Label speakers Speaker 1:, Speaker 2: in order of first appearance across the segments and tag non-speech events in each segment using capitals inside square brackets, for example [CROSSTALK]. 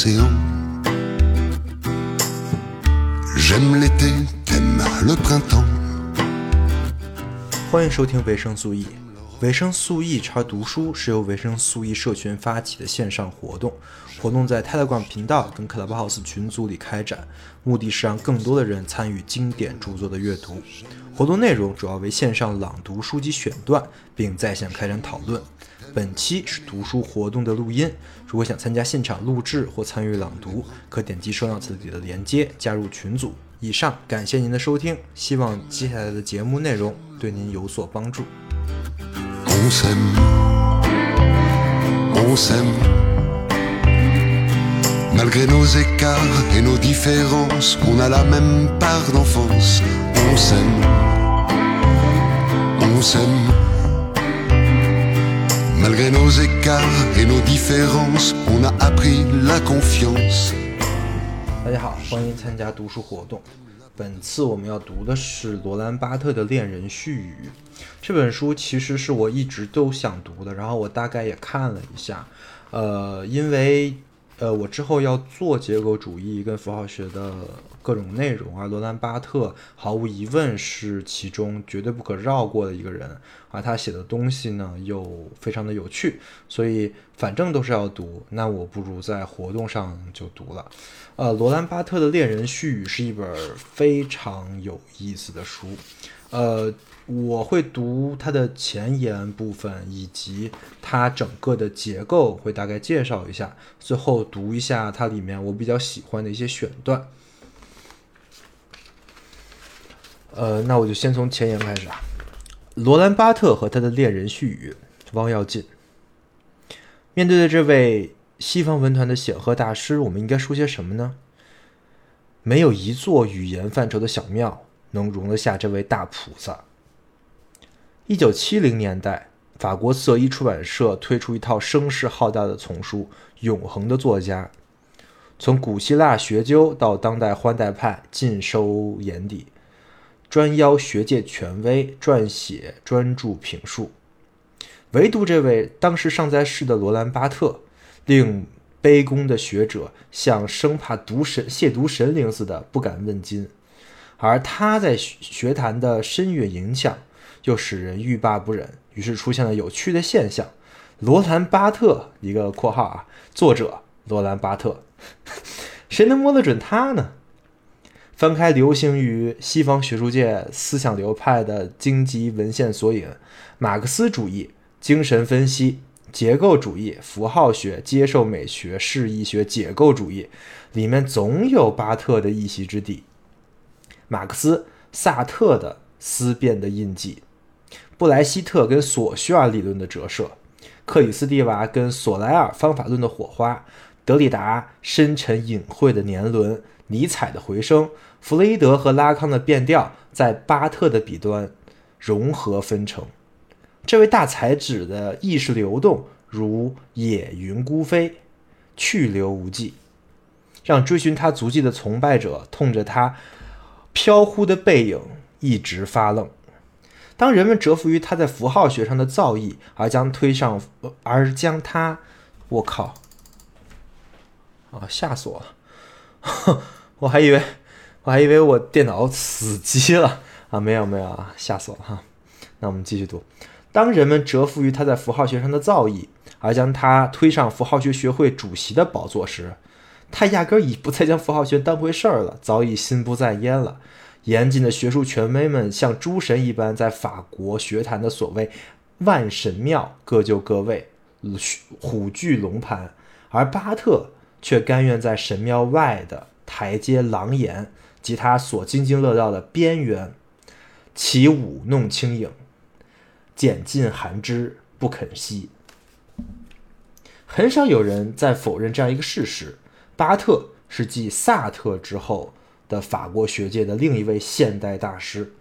Speaker 1: l'océan. J'aime l'été, t'aimes le printemps.
Speaker 2: 欢迎收听维生素 E。维生素 E 茶读书是由维生素 E 社群发起的线上活动，活动在 Telegram 频道跟 Clubhouse 群组里开展，目的是让更多的人参与经典著作的阅读。活动内容主要为线上朗读书籍选段，并在线开展讨论。本期是读书活动的录音，如果想参加现场录制或参与朗读，可点击收藏自己的连接加入群组。以上感谢您的收听，希望接下来的节目内容对您有所帮助。
Speaker 1: Malgré nos écarts et nos différences, on a appris la confiance.
Speaker 2: 大家好，欢迎参加读书活动。本次我们要读的是罗兰巴特的《恋人絮语》这本书，其实是我一直都想读的，然后我大概也看了一下，呃，因为呃我之后要做结构主义跟符号学的各种内容，而罗兰巴特毫无疑问是其中绝对不可绕过的一个人，而他写的东西呢又非常的有趣，所以反正都是要读，那我不如在活动上就读了。呃，罗兰巴特的《恋人絮语》是一本非常有意思的书。呃，我会读它的前言部分，以及它整个的结构，会大概介绍一下。最后读一下它里面我比较喜欢的一些选段。呃，那我就先从前言开始啊。罗兰巴特和他的恋人絮语，汪耀进。面对着这位西方文坛的显赫大师，我们应该说些什么呢？没有一座语言范畴的小庙能容得下这位大菩萨。一九七零年代，法国色一出版社推出一套声势浩大的丛书《永恒的作家》，从古希腊学究到当代欢代派尽收眼底，专邀学界权威撰写专著评述。唯独这位当时尚在世的罗兰巴特，令卑躬的学者像生怕毒神亵渎神灵似的不敢问津，而他在学坛的深远影响，又使人欲罢不忍。于是出现了有趣的现象：罗兰巴特一个括号啊，作者罗兰巴特，谁能摸得准他呢？翻开流行于西方学术界思想流派的经籍文献索引，马克思主义。精神分析、结构主义、符号学、接受美学、释义学、解构主义，里面总有巴特的一席之地。马克思、萨特的思辨的印记，布莱希特跟索绪尔理论的折射，克里斯蒂娃跟索莱尔方法论的火花，德里达深沉隐晦的年轮，尼采的回声，弗洛伊德和拉康的变调，在巴特的笔端融合分成。这位大才子的意识流动如野云孤飞，去留无迹，让追寻他足迹的崇拜者痛着他飘忽的背影一直发愣。当人们折服于他在符号学上的造诣，而将推上，而将他，我靠，啊，吓死我了！[LAUGHS] 我还以为，我还以为我电脑死机了啊！没有没有啊，吓死我了哈！那我们继续读。当人们折服于他在符号学上的造诣，而将他推上符号学学会主席的宝座时，他压根儿已不再将符号学当回事儿了，早已心不在焉了。严谨的学术权威们像诸神一般，在法国学坛的所谓万神庙各就各位，虎踞龙盘，而巴特却甘愿在神庙外的台阶廊檐及他所津津乐道的边缘起舞弄清影。拣尽寒枝不肯息。很少有人在否认这样一个事实：巴特是继萨特之后的法国学界的另一位现代大师。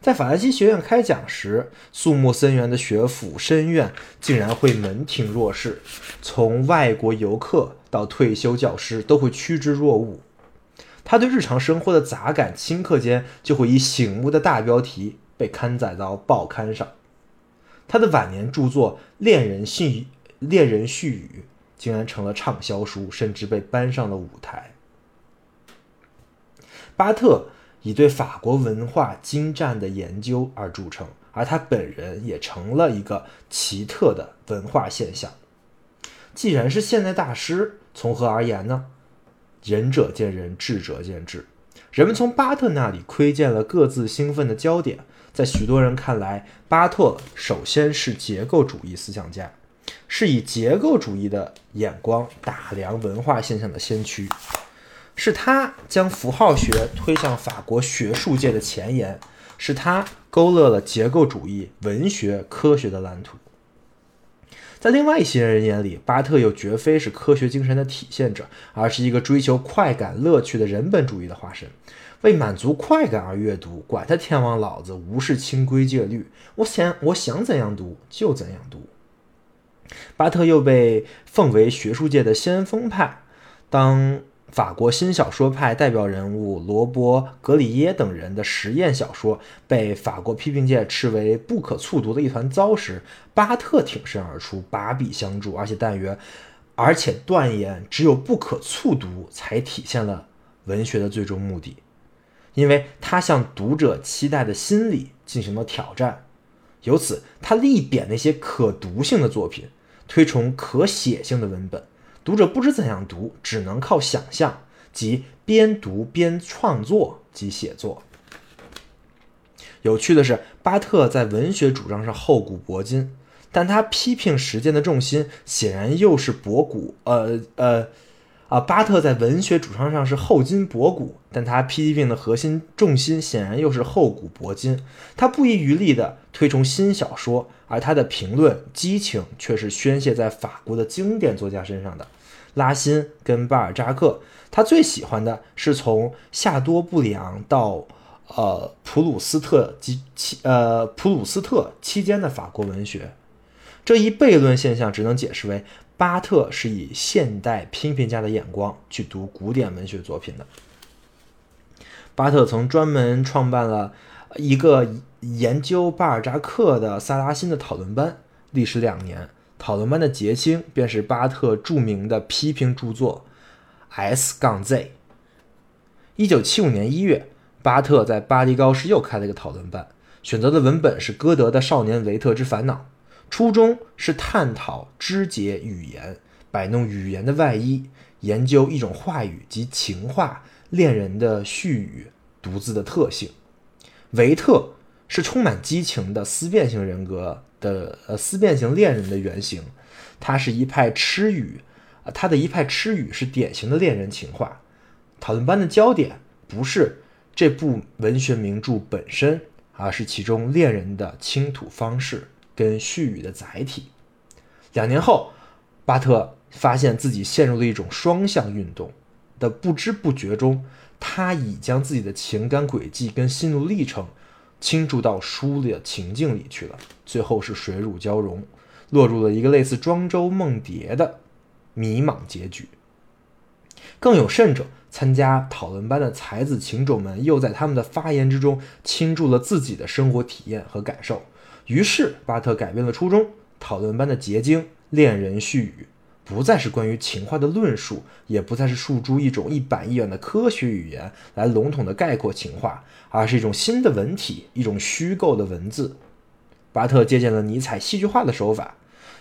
Speaker 2: 在法兰西学院开讲时，肃穆森严的学府深院竟然会门庭若市，从外国游客到退休教师都会趋之若鹜。他对日常生活的杂感，顷刻间就会以醒目的大标题被刊载到报刊上。他的晚年著作《恋人絮恋人絮语》竟然成了畅销书，甚至被搬上了舞台。巴特以对法国文化精湛的研究而著称，而他本人也成了一个奇特的文化现象。既然是现代大师，从何而言呢？仁者见仁，智者见智。人们从巴特那里窥见了各自兴奋的焦点。在许多人看来，巴特首先是结构主义思想家，是以结构主义的眼光打量文化现象的先驱。是他将符号学推向法国学术界的前沿，是他勾勒了结构主义文学科学的蓝图。在另外一些人眼里，巴特又绝非是科学精神的体现者，而是一个追求快感乐趣的人本主义的化身。为满足快感而阅读，管他天王老子，无视清规戒律，我想我想怎样读就怎样读。巴特又被奉为学术界的先锋派，当。法国新小说派代表人物罗伯·格里耶等人的实验小说被法国批评界斥为不可促读的一团糟时，巴特挺身而出，把笔相助，而且但曰，而且断言，只有不可促读才体现了文学的最终目的，因为他向读者期待的心理进行了挑战。由此，他力贬那些可读性的作品，推崇可写性的文本。读者不知怎样读，只能靠想象，即边读边创作及写作。有趣的是，巴特在文学主张上厚古薄今，但他批评实践的重心显然又是博古。呃呃，啊，巴特在文学主张上是厚今薄古，但他批病的核心重心显然又是厚古薄今。他不遗余力地推崇新小说。而他的评论激情却是宣泄在法国的经典作家身上的，拉辛跟巴尔扎克，他最喜欢的是从夏多布里昂到呃普鲁斯特及期呃普鲁斯特期间的法国文学。这一悖论现象只能解释为巴特是以现代批评家的眼光去读古典文学作品的。巴特曾专门创办了。一个研究巴尔扎克的萨拉辛的讨论班，历时两年。讨论班的结晶便是巴特著名的批评著作《S 杠 Z》。一九七五年一月，巴特在巴黎高师又开了一个讨论班，选择的文本是歌德的《少年维特之烦恼》，初衷是探讨肢解语言，摆弄语言的外衣，研究一种话语及情话恋人的絮语独自的特性。维特是充满激情的思辨型人格的呃思辨型恋人的原型，他是一派痴语，啊，他的一派痴语是典型的恋人情话。讨论班的焦点不是这部文学名著本身，而是其中恋人的倾吐方式跟絮语的载体。两年后，巴特发现自己陷入了一种双向运动的不知不觉中。他已将自己的情感轨迹跟心路历程倾注到书里的情境里去了，最后是水乳交融，落入了一个类似庄周梦蝶的迷茫结局。更有甚者，参加讨论班的才子情种们又在他们的发言之中倾注了自己的生活体验和感受。于是，巴特改变了初衷，讨论班的结晶恋人絮语。不再是关于情话的论述，也不再是诉诸一种一板一眼的科学语言来笼统的概括情话，而是一种新的文体，一种虚构的文字。巴特借鉴了尼采戏剧化的手法，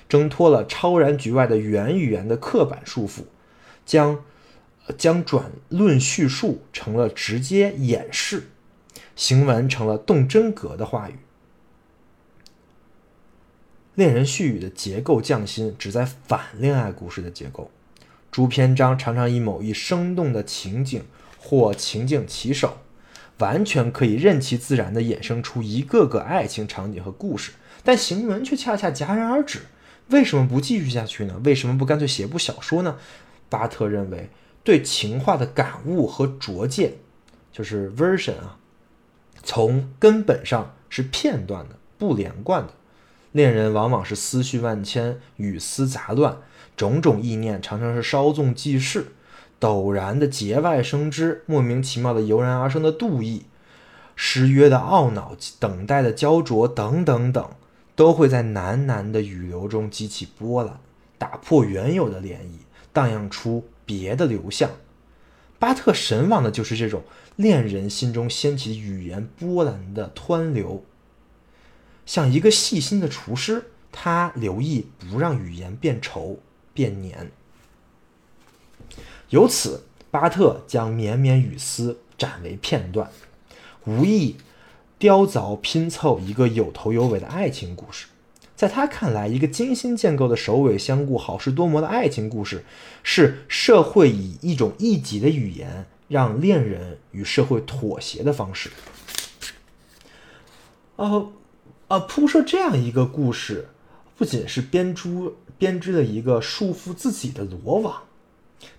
Speaker 2: 挣脱了超然局外的原语言的刻板束缚，将将转论叙述成了直接演示，行文成了动真格的话语。恋人絮语的结构匠心，只在反恋爱故事的结构。诸篇章常常以某一生动的情景或情景起手，完全可以任其自然地衍生出一个个爱情场景和故事，但行文却恰恰戛然而止。为什么不继续下去呢？为什么不干脆写部小说呢？巴特认为，对情话的感悟和拙见，就是 version 啊，从根本上是片段的、不连贯的。恋人往往是思绪万千，语丝杂乱，种种意念常常是稍纵即逝，陡然的节外生枝，莫名其妙的油然而生的妒意，失约的懊恼，等待的焦灼，等等等，都会在喃喃的语流中激起波澜，打破原有的涟漪，荡漾出别的流向。巴特神往的就是这种恋人心中掀起语言波澜的湍流。像一个细心的厨师，他留意不让语言变稠变黏。由此，巴特将绵绵雨丝斩为片段，无意雕凿拼凑一个有头有尾的爱情故事。在他看来，一个精心建构的首尾相顾、好事多磨的爱情故事，是社会以一种异己的语言让恋人与社会妥协的方式。呃，呃，铺设这样一个故事，不仅是编织编织了一个束缚自己的罗网。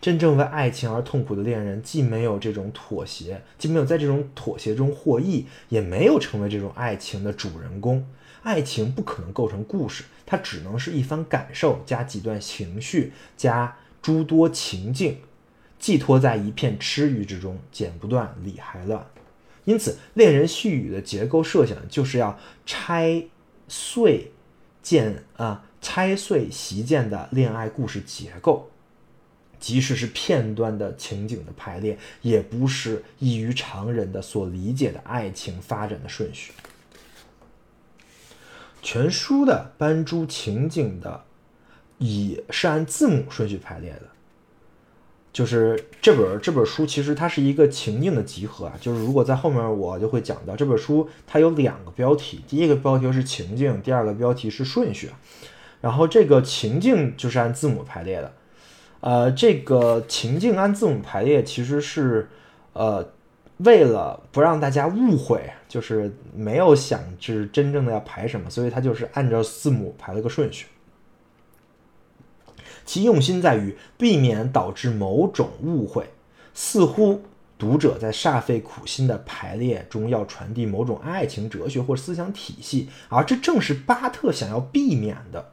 Speaker 2: 真正为爱情而痛苦的恋人，既没有这种妥协，既没有在这种妥协中获益，也没有成为这种爱情的主人公。爱情不可能构成故事，它只能是一番感受加几段情绪加诸多情境，寄托在一片痴愚之中，剪不断，理还乱。因此，恋人絮语的结构设想就是要拆碎建啊，拆碎习建的恋爱故事结构。即使是片段的情景的排列，也不是异于常人的所理解的爱情发展的顺序。全书的搬诸情景的，以是按字母顺序排列的。就是这本这本书其实它是一个情境的集合啊。就是如果在后面我就会讲到这本书，它有两个标题，第一个标题是情境，第二个标题是顺序。然后这个情境就是按字母排列的。呃，这个情境按字母排列其实是，呃，为了不让大家误会，就是没有想是真正的要排什么，所以它就是按照字母排了个顺序。其用心在于避免导致某种误会，似乎读者在煞费苦心的排列中要传递某种爱情哲学或思想体系，而这正是巴特想要避免的。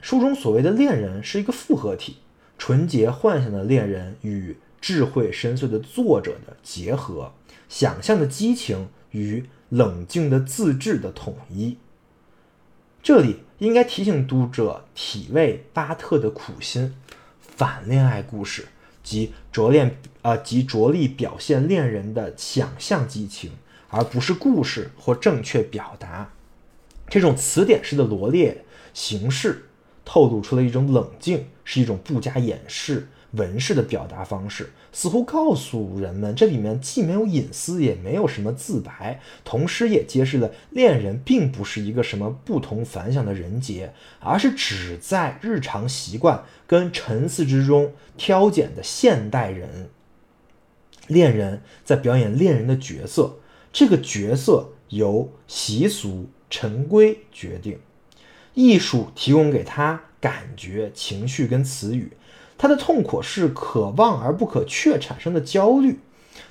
Speaker 2: 书中所谓的恋人是一个复合体。纯洁幻想的恋人与智慧深邃的作者的结合，想象的激情与冷静的自制的统一。这里应该提醒读者体味巴特的苦心，反恋爱故事即着恋啊，即着力表现恋人的想象激情，而不是故事或正确表达。这种词典式的罗列形式。透露出了一种冷静，是一种不加掩饰、文式的表达方式，似乎告诉人们，这里面既没有隐私，也没有什么自白，同时也揭示了恋人并不是一个什么不同凡响的人杰，而是只在日常习惯跟沉思之中挑拣的现代人。恋人在表演恋人的角色，这个角色由习俗、陈规决定。艺术提供给他感觉、情绪跟词语，他的痛苦是可望而不可却产生的焦虑，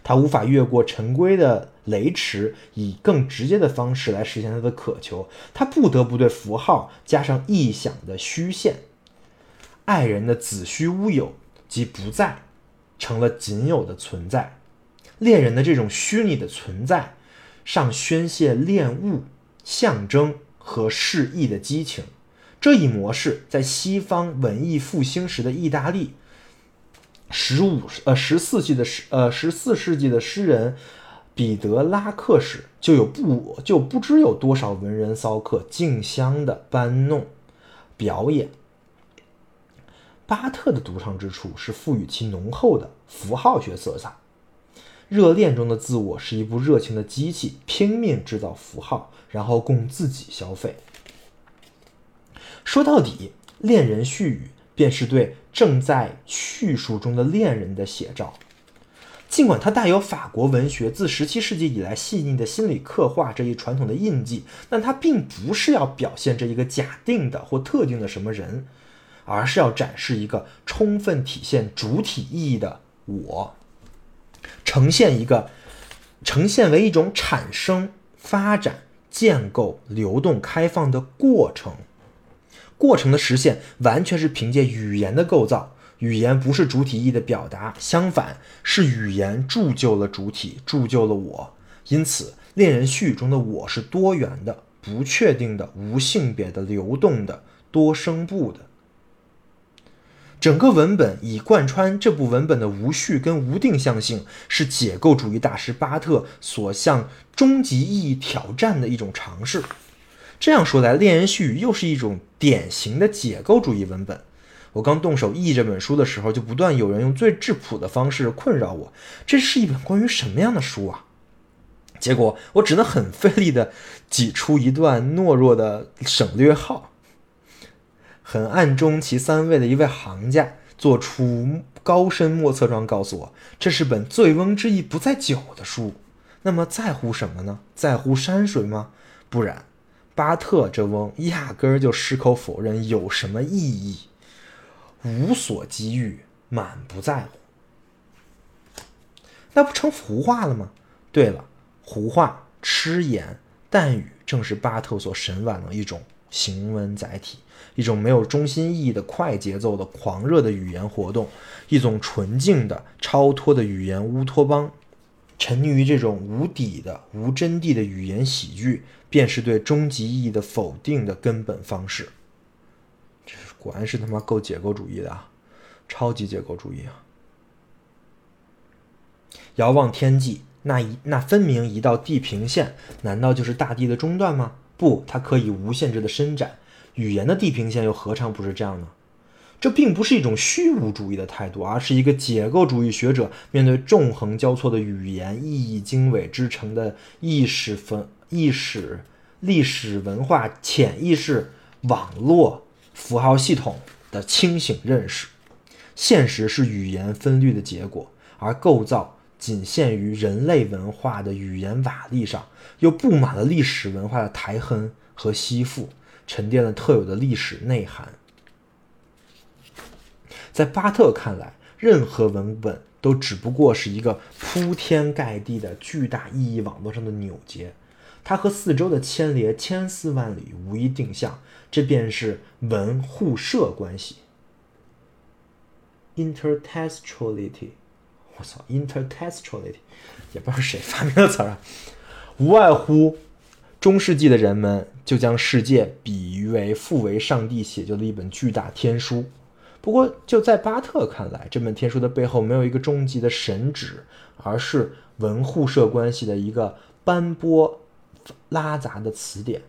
Speaker 2: 他无法越过陈规的雷池，以更直接的方式来实现他的渴求，他不得不对符号加上臆想的虚线，爱人的子虚乌有即不在，成了仅有的存在，恋人的这种虚拟的存在，上宣泄恋物象征。和示意的激情，这一模式在西方文艺复兴时的意大利，十五呃十四纪的诗呃十四世纪的诗人彼得拉克时就有不就不知有多少文人骚客竞相的搬弄表演。巴特的独创之处是赋予其浓厚的符号学色彩。热恋中的自我是一部热情的机器，拼命制造符号，然后供自己消费。说到底，恋人絮语便是对正在叙述中的恋人的写照。尽管它带有法国文学自十七世纪以来细腻的心理刻画这一传统的印记，但它并不是要表现这一个假定的或特定的什么人，而是要展示一个充分体现主体意义的我。呈现一个，呈现为一种产生、发展、建构、流动、开放的过程。过程的实现完全是凭借语言的构造。语言不是主体意义的表达，相反是语言铸就了主体，铸就了我。因此，恋人絮语中的我是多元的、不确定的、无性别的、流动的、多声部的。整个文本以贯穿这部文本的无序跟无定向性，是解构主义大师巴特所向终极意义挑战的一种尝试。这样说来，《恋人絮语》又是一种典型的解构主义文本。我刚动手译这本书的时候，就不断有人用最质朴的方式困扰我：这是一本关于什么样的书啊？结果我只能很费力地挤出一段懦弱的省略号。很暗中其三位的一位行家做出高深莫测状，告诉我这是本醉翁之意不在酒的书。那么在乎什么呢？在乎山水吗？不然，巴特这翁压根儿就矢口否认有什么意义。无所机遇，满不在乎，那不成胡话了吗？对了，胡话、痴言、淡语，正是巴特所神往的一种行文载体，一种没有中心意义的快节奏的狂热的语言活动，一种纯净的超脱的语言乌托邦。沉溺于这种无底的无真谛的语言喜剧，便是对终极意义的否定的根本方式。果然是他妈够解构主义的啊，超级解构主义啊！遥望天际，那一那分明一道地平线，难道就是大地的中断吗？不，它可以无限制的伸展。语言的地平线又何尝不是这样呢？这并不是一种虚无主义的态度，而是一个解构主义学者面对纵横交错的语言、意义经纬之成的意识分、意识、历史文化、潜意识网络。符号系统的清醒认识，现实是语言分律的结果，而构造仅限于人类文化的语言瓦砾上，又布满了历史文化的苔痕和吸附，沉淀了特有的历史内涵。在巴特看来，任何文本都只不过是一个铺天盖地的巨大意义网络上的纽结。它和四周的牵连千丝万缕，无一定向，这便是文互射关系。intertextuality，我操，intertextuality，也不知道谁发明的词儿啊，无外乎中世纪的人们就将世界比喻为父为上帝写就的一本巨大天书。不过，就在巴特看来，这本天书的背后没有一个终极的神旨，而是文互社关系的一个斑驳。拉杂的词典，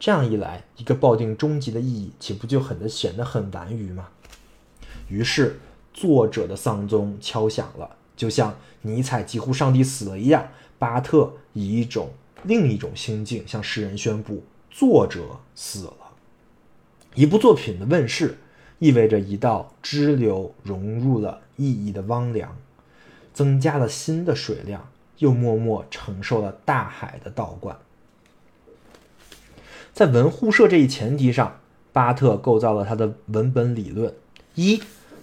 Speaker 2: 这样一来，一个抱定终极的意义，岂不就很的显得很顽愚吗？于是，作者的丧钟敲响了，就像尼采几乎上帝死了一样，巴特以一种另一种心境向世人宣布：作者死了。一部作品的问世，意味着一道支流融入了意义的汪洋，增加了新的水量，又默默承受了大海的倒灌。在文互社这一前提上，巴特构造了他的文本理论：一、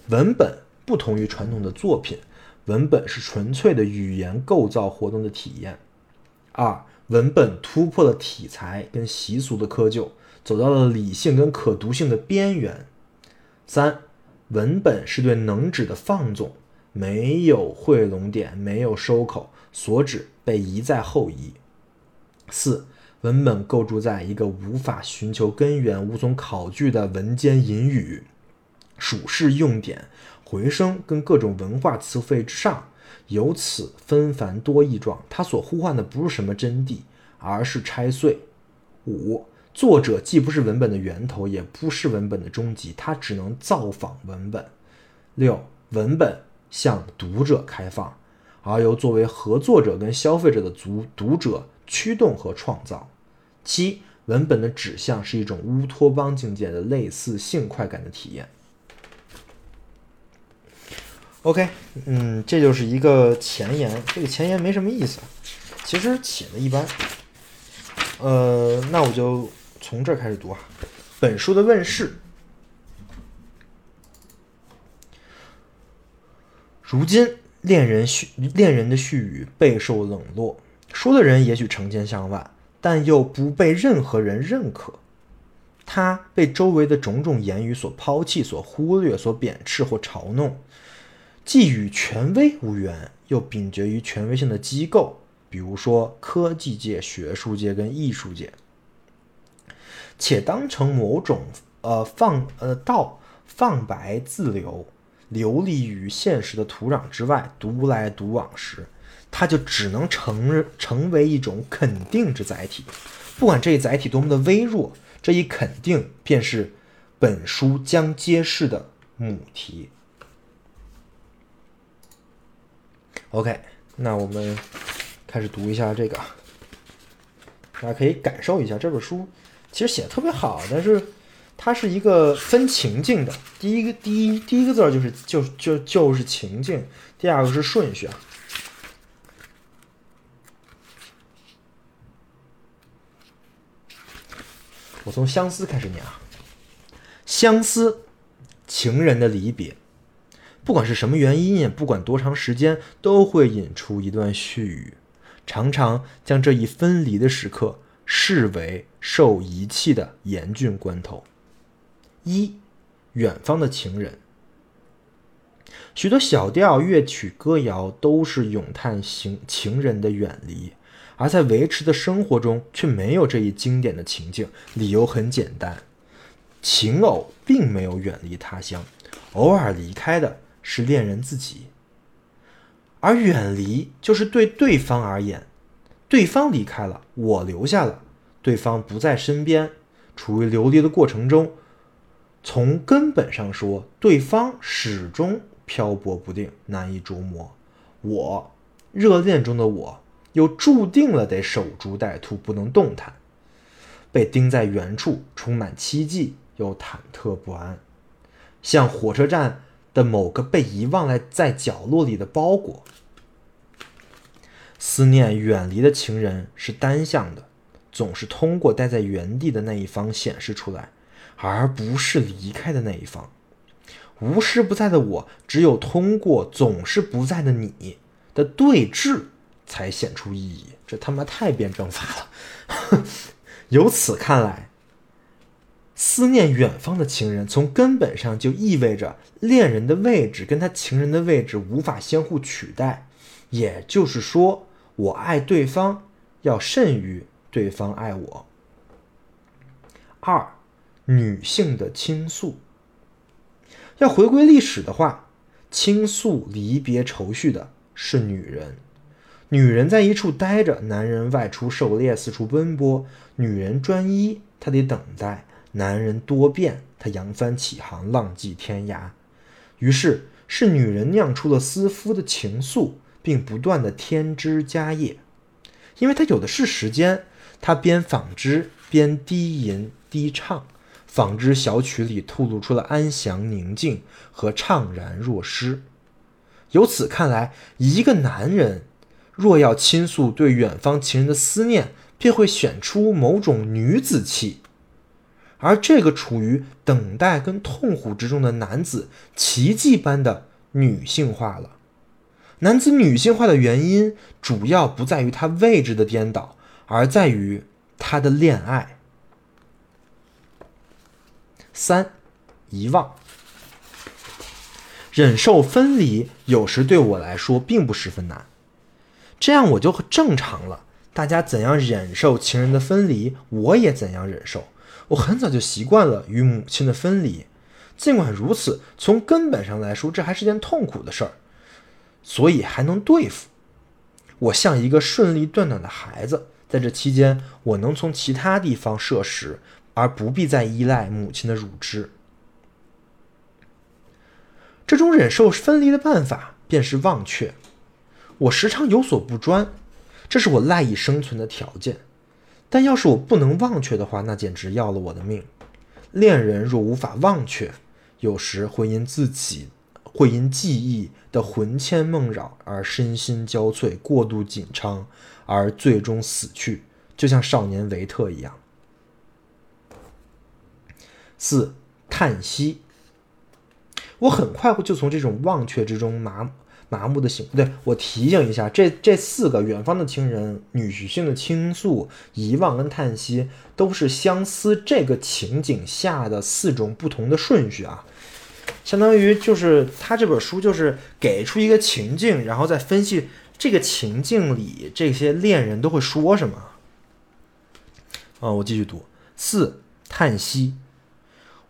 Speaker 2: 文本不同于传统的作品，文本是纯粹的语言构造活动的体验；二、文本突破了体裁跟习俗的窠臼，走到了理性跟可读性的边缘；三、文本是对能指的放纵，没有汇拢点，没有收口，所指被一再后移；四。文本构筑在一个无法寻求根源、无从考据的文间隐语、属事用典、回声跟各种文化词汇之上，由此纷繁多义状。它所呼唤的不是什么真谛，而是拆碎。五，作者既不是文本的源头，也不是文本的终极，他只能造访文本。六，文本向读者开放，而由作为合作者跟消费者的读读者。驱动和创造。七，文本的指向是一种乌托邦境界的类似性快感的体验。OK，嗯，这就是一个前言。这个前言没什么意思，其实写的一般。呃，那我就从这儿开始读啊。本书的问世，如今恋人絮恋人的絮语备受冷落。说的人也许成千上万，但又不被任何人认可。他被周围的种种言语所抛弃、所忽略、所贬斥或嘲弄，既与权威无缘，又秉绝于权威性的机构，比如说科技界、学术界跟艺术界，且当成某种呃放呃道放白自流，流离于现实的土壤之外，独来独往时，它就只能成成为一种肯定之载体。不管这一载体多么的微弱，这一肯定便是本书将揭示的母题。OK，那我们开始读一下这个，大家可以感受一下这本书，其实写的特别好，但是它是一个分情境的。第一个第一第一个字就是就就就是情境，第二个是顺序啊。我从相思开始念啊，相思，情人的离别，不管是什么原因，不管多长时间，都会引出一段絮语，常常将这一分离的时刻视为受遗弃的严峻关头。一，远方的情人，许多小调、乐曲、歌谣都是咏叹情情人的远离。而在维持的生活中，却没有这一经典的情境。理由很简单，情偶并没有远离他乡，偶尔离开的是恋人自己。而远离就是对对方而言，对方离开了，我留下了，对方不在身边，处于流离的过程中。从根本上说，对方始终漂泊不定，难以捉摸。我，热恋中的我。又注定了得守株待兔，不能动弹，被钉在原处，充满期冀又忐忑不安，像火车站的某个被遗忘了在角落里的包裹。思念远离的情人是单向的，总是通过待在原地的那一方显示出来，而不是离开的那一方。无时不在的我，只有通过总是不在的你的对峙。才显出意义，这他妈太辩证法了。[LAUGHS] 由此看来，思念远方的情人，从根本上就意味着恋人的位置跟他情人的位置无法相互取代。也就是说，我爱对方要甚于对方爱我。二，女性的倾诉，要回归历史的话，倾诉离别愁绪的是女人。女人在一处待着，男人外出狩猎，四处奔波。女人专一，她得等待；男人多变，他扬帆起航，浪迹天涯。于是，是女人酿出了思夫的情愫，并不断的添枝加叶，因为他有的是时间。他边纺织边低吟低唱，纺织小曲里透露出了安详宁静和怅然若失。由此看来，一个男人。若要倾诉对远方情人的思念，便会选出某种女子气，而这个处于等待跟痛苦之中的男子，奇迹般的女性化了。男子女性化的原因，主要不在于他位置的颠倒，而在于他的恋爱。三，遗忘，忍受分离，有时对我来说并不十分难。这样我就正常了。大家怎样忍受情人的分离，我也怎样忍受。我很早就习惯了与母亲的分离，尽管如此，从根本上来说，这还是件痛苦的事儿，所以还能对付。我像一个顺利断奶的孩子，在这期间，我能从其他地方摄食，而不必再依赖母亲的乳汁。这种忍受分离的办法，便是忘却。我时常有所不专，这是我赖以生存的条件。但要是我不能忘却的话，那简直要了我的命。恋人若无法忘却，有时会因自己会因记忆的魂牵梦绕而身心交瘁，过度紧张而最终死去，就像少年维特一样。四叹息，我很快就从这种忘却之中麻。麻木的醒，不对，我提醒一下，这这四个远方的亲人、女性的倾诉、遗忘跟叹息，都是相思这个情景下的四种不同的顺序啊。相当于就是他这本书就是给出一个情境，然后再分析这个情境里这些恋人都会说什么。啊，我继续读四叹息，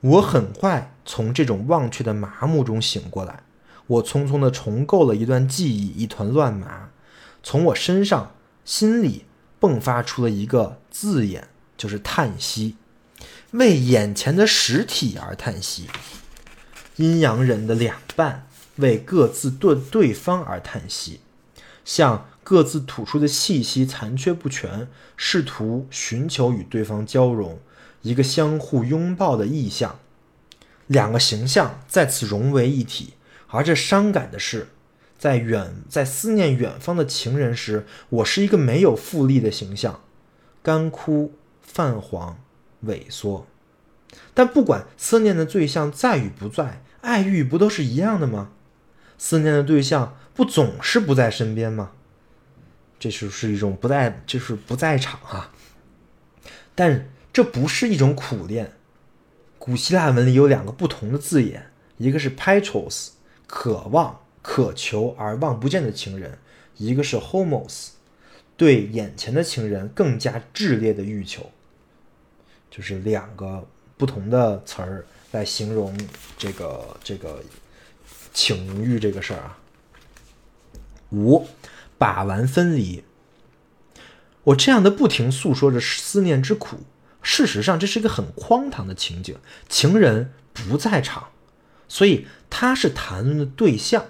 Speaker 2: 我很快从这种忘却的麻木中醒过来，我匆匆地重构了一段记忆，一团乱麻。从我身上、心里迸发出了一个字眼，就是叹息，为眼前的实体而叹息。阴阳人的两半为各自对对方而叹息，像各自吐出的气息残缺不全，试图寻求与对方交融。一个相互拥抱的意象，两个形象再次融为一体。而这伤感的是，在远在思念远方的情人时，我是一个没有复利的形象，干枯、泛黄、萎缩。但不管思念的对象在与不在，爱欲不都是一样的吗？思念的对象不总是不在身边吗？这就是一种不在，就是不在场啊。但。这不是一种苦恋。古希腊文里有两个不同的字眼，一个是 petros，渴望、渴求而望不见的情人；一个是 homos，对眼前的情人更加炽烈的欲求。就是两个不同的词儿来形容这个这个情欲这个事儿啊。五，把玩分离。我这样的不停诉说着思念之苦。事实上，这是一个很荒唐的情景。情人不在场，所以他是谈论的对象；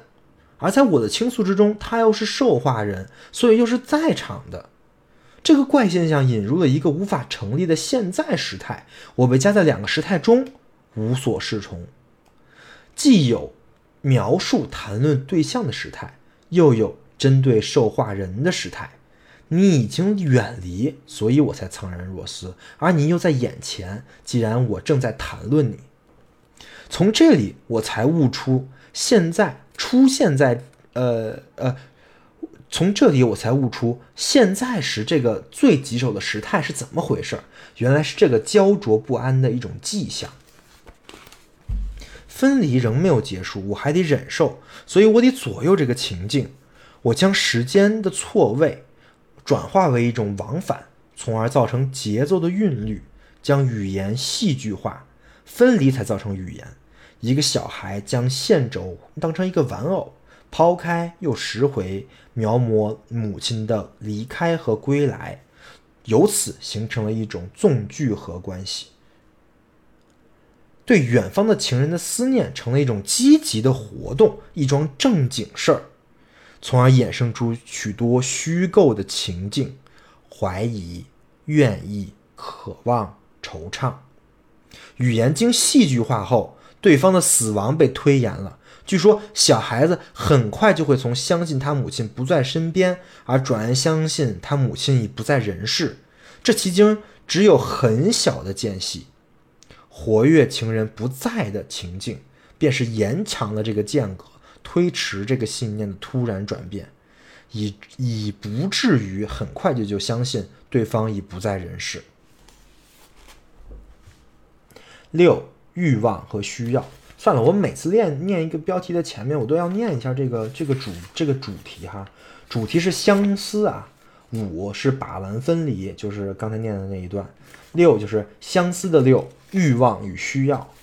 Speaker 2: 而在我的倾诉之中，他又是受话人，所以又是在场的。这个怪现象引入了一个无法成立的现在时态。我被夹在两个时态中，无所适从。既有描述谈论对象的时态，又有针对受话人的时态。你已经远离，所以我才怅然若失；而你又在眼前，既然我正在谈论你，从这里我才悟出现在出现在呃呃，从这里我才悟出现在时这个最棘手的时态是怎么回事原来是这个焦灼不安的一种迹象。分离仍没有结束，我还得忍受，所以我得左右这个情境，我将时间的错位。转化为一种往返，从而造成节奏的韵律，将语言戏剧化，分离才造成语言。一个小孩将线轴当成一个玩偶，抛开又拾回，描摹母亲的离开和归来，由此形成了一种纵聚合关系。对远方的情人的思念成了一种积极的活动，一桩正经事儿。从而衍生出许多虚构的情境，怀疑、愿意、渴望、惆怅。语言经戏剧化后，对方的死亡被推延了。据说，小孩子很快就会从相信他母亲不在身边，而转而相信他母亲已不在人世。这其间只有很小的间隙，活跃情人不在的情境，便是延长了这个间隔。推迟这个信念的突然转变，以以不至于很快就就相信对方已不在人世。六欲望和需要，算了，我每次念念一个标题的前面，我都要念一下这个这个主这个主题哈，主题是相思啊。五是把玩分离，就是刚才念的那一段。六就是相思的六，欲望与需要。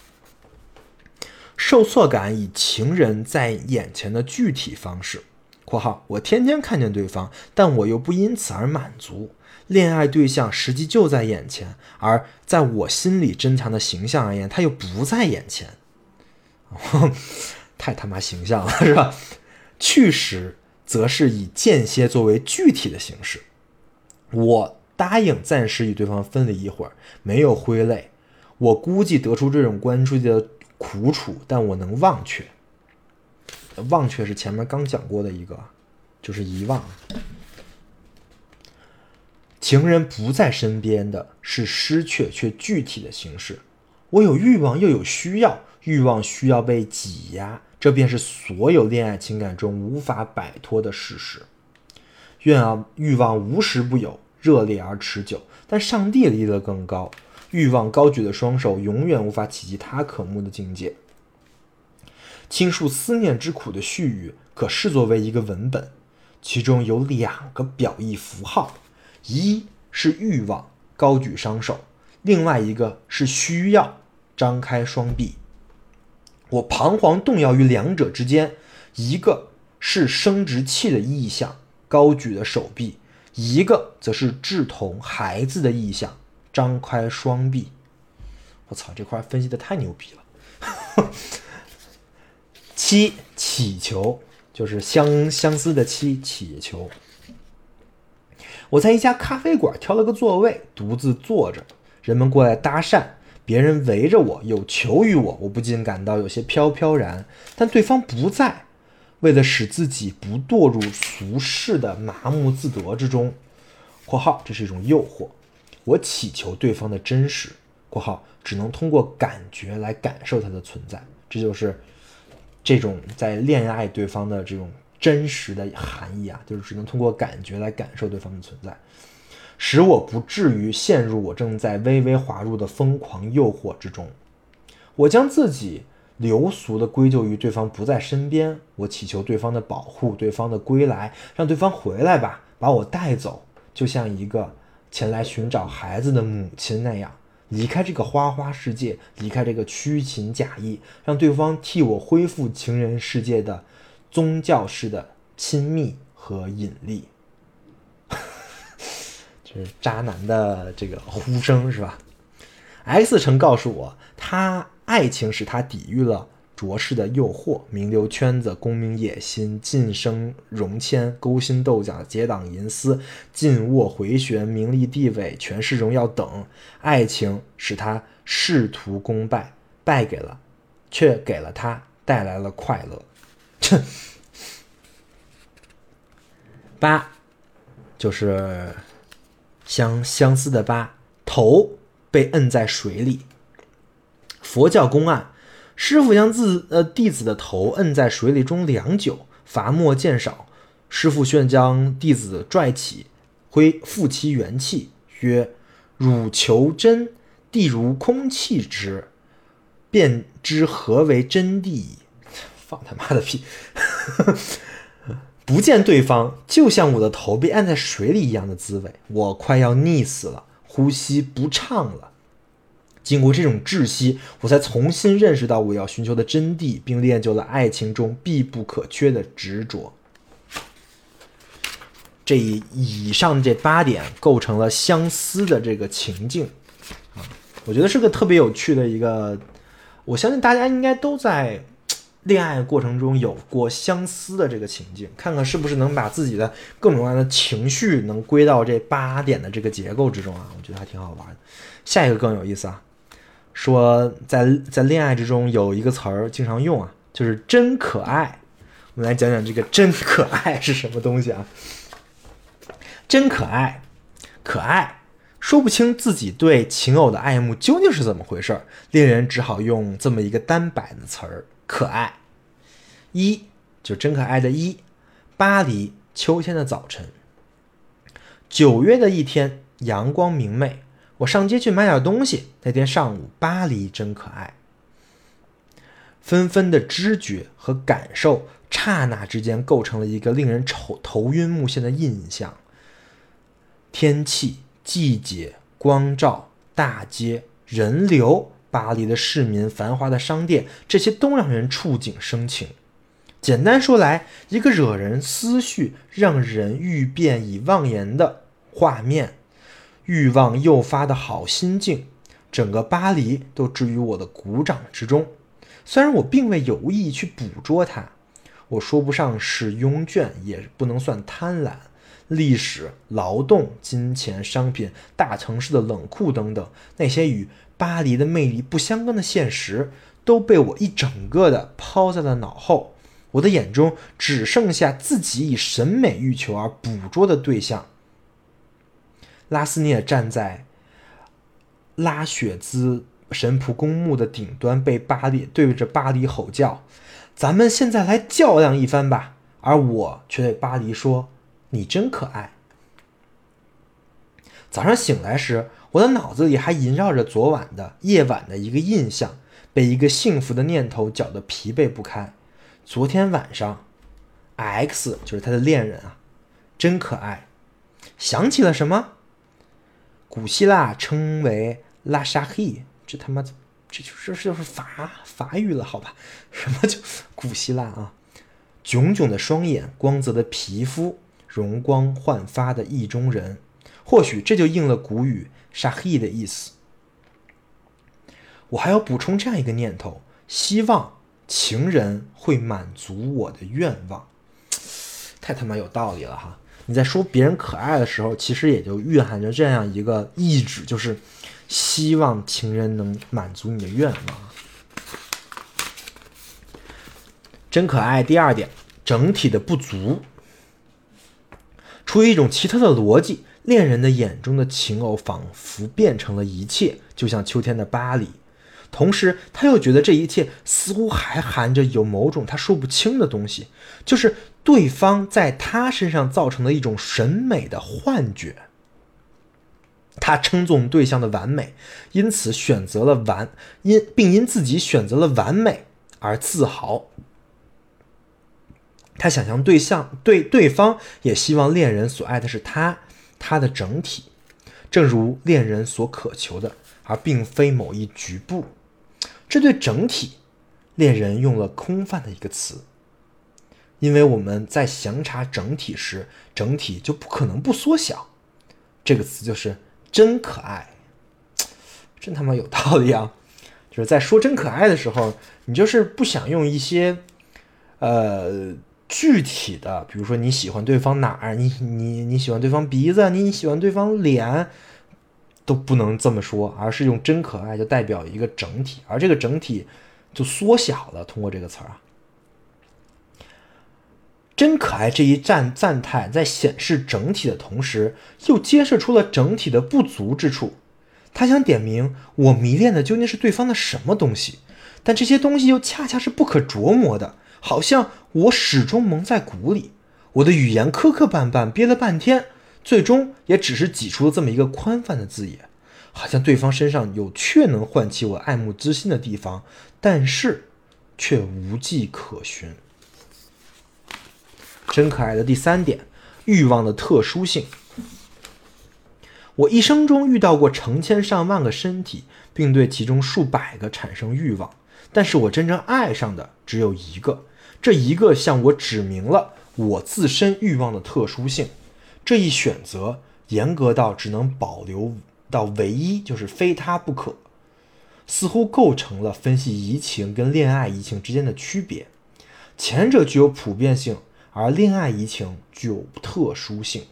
Speaker 2: 受挫感以情人在眼前的具体方式（括号我天天看见对方，但我又不因此而满足）。恋爱对象实际就在眼前，而在我心里珍藏的形象而言，他又不在眼前。[LAUGHS] 太他妈形象了，是吧？去时则是以间歇作为具体的形式。我答应暂时与对方分离一会儿，没有挥泪。我估计得出这种关注的。苦楚，但我能忘却。忘却是前面刚讲过的一个，就是遗忘。情人不在身边的是失去却具体的形式。我有欲望，又有需要，欲望需要被挤压，这便是所有恋爱情感中无法摆脱的事实。愿啊，欲望无时不有，热烈而持久，但上帝离得更高。欲望高举的双手永远无法企及他渴慕的境界。倾诉思念之苦的絮语可视作为一个文本，其中有两个表意符号，一是欲望高举双手，另外一个是需要张开双臂。我彷徨动摇于两者之间，一个是生殖器的意象，高举的手臂；一个则是稚童孩子的意象，张开双臂。我操，这块分析的太牛逼了！[LAUGHS] 七乞求就是相相思的七乞求。我在一家咖啡馆挑了个座位，独自坐着，人们过来搭讪，别人围着我，有求于我，我不禁感到有些飘飘然。但对方不在，为了使自己不堕入俗世的麻木自得之中（括号这是一种诱惑），我祈求对方的真实（括号只能通过感觉来感受它的存在）。这就是这种在恋爱对方的这种。真实的含义啊，就是只能通过感觉来感受对方的存在，使我不至于陷入我正在微微滑入的疯狂诱惑之中。我将自己流俗的归咎于对方不在身边，我祈求对方的保护，对方的归来，让对方回来吧，把我带走，就像一个前来寻找孩子的母亲那样，离开这个花花世界，离开这个虚情假意，让对方替我恢复情人世界的。宗教式的亲密和引力，[LAUGHS] 这是渣男的这个呼声是吧？X 曾告诉我，他爱情使他抵御了浊世的诱惑，名流圈子、功名野心、晋升荣谦、勾心斗角、结党营私、进卧回旋、名利地位、权势荣耀等，爱情使他仕途功败，败给了，却给了他带来了快乐。[LAUGHS] 八，就是相相思的八，头被摁在水里。佛教公案，师傅将自呃弟子的头摁在水里中良久，罚墨渐少。师傅旋将弟子拽起，恢复其元气，曰：“汝求真，地如空气之，便知何为真谛。”放他妈的屁！[LAUGHS] 不见对方，就像我的头被按在水里一样的滋味，我快要溺死了，呼吸不畅了。经过这种窒息，我才重新认识到我要寻求的真谛，并练就了爱情中必不可缺的执着。这以上这八点构成了相思的这个情境啊，我觉得是个特别有趣的一个，我相信大家应该都在。恋爱过程中有过相思的这个情境，看看是不是能把自己的各种各样的情绪能归到这八点的这个结构之中啊？我觉得还挺好玩的。下一个更有意思啊，说在在恋爱之中有一个词儿经常用啊，就是“真可爱”。我们来讲讲这个“真可爱”是什么东西啊？真可爱，可爱，说不清自己对情偶的爱慕究竟是怎么回事儿，恋人只好用这么一个单摆的词儿。可爱，一就真可爱的一。巴黎秋天的早晨，九月的一天，阳光明媚。我上街去买点东西。那天上午，巴黎真可爱。纷纷的知觉和感受，刹那之间构成了一个令人愁头晕目眩的印象。天气、季节、光照、大街、人流。巴黎的市民、繁华的商店，这些都让人触景生情。简单说来，一个惹人思绪、让人欲辨已忘言的画面，欲望诱发的好心境，整个巴黎都置于我的鼓掌之中。虽然我并未有意去捕捉它，我说不上是拥倦，也不能算贪婪。历史、劳动、金钱、商品、大城市的冷酷等等，那些与。巴黎的魅力不相干的现实都被我一整个的抛在了脑后，我的眼中只剩下自己以审美欲求而捕捉的对象。拉斯涅站在拉雪兹神仆公墓的顶端，被巴黎对着巴黎吼叫：“咱们现在来较量一番吧！”而我却对巴黎说：“你真可爱。”早上醒来时。我的脑子里还萦绕着昨晚的夜晚的一个印象，被一个幸福的念头搅得疲惫不堪。昨天晚上，X 就是他的恋人啊，真可爱。想起了什么？古希腊称为拉沙黑，这他妈这就是就是法法语了，好吧？[LAUGHS] 什么就古希腊啊？炯炯的双眼，光泽的皮肤，容光焕发的意中人，或许这就应了古语“沙黑”的意思。我还要补充这样一个念头：希望情人会满足我的愿望。太他妈有道理了哈！你在说别人可爱的时候，其实也就蕴含着这样一个意志，就是希望情人能满足你的愿望。真可爱。第二点，整体的不足。出于一种奇特的逻辑，恋人的眼中的情偶仿佛变成了一切，就像秋天的巴黎。同时，他又觉得这一切似乎还含着有某种他说不清的东西，就是对方在他身上造成的一种审美的幻觉。他称颂对象的完美，因此选择了完因，并因自己选择了完美而自豪。他想象对象对对方也希望恋人所爱的是他，他的整体，正如恋人所渴求的，而并非某一局部。这对整体，恋人用了空泛的一个词，因为我们在详查整体时，整体就不可能不缩小。这个词就是“真可爱”，真他妈有道理啊！就是在说“真可爱”的时候，你就是不想用一些，呃，具体的，比如说你喜欢对方哪儿，你你你喜欢对方鼻子，你喜欢对方脸。都不能这么说，而是用“真可爱”就代表一个整体，而这个整体就缩小了。通过这个词儿啊，“真可爱”这一赞赞叹，在显示整体的同时，又揭示出了整体的不足之处。他想点明我迷恋的究竟是对方的什么东西，但这些东西又恰恰是不可琢磨的，好像我始终蒙在鼓里，我的语言磕磕绊绊，憋了半天。最终也只是挤出了这么一个宽泛的字眼，好像对方身上有确能唤起我爱慕之心的地方，但是却无迹可寻。真可爱的第三点，欲望的特殊性。我一生中遇到过成千上万个身体，并对其中数百个产生欲望，但是我真正爱上的只有一个，这一个向我指明了我自身欲望的特殊性。这一选择严格到只能保留到唯一，就是非他不可，似乎构成了分析移情跟恋爱移情之间的区别。前者具有普遍性，而恋爱移情具有特殊性。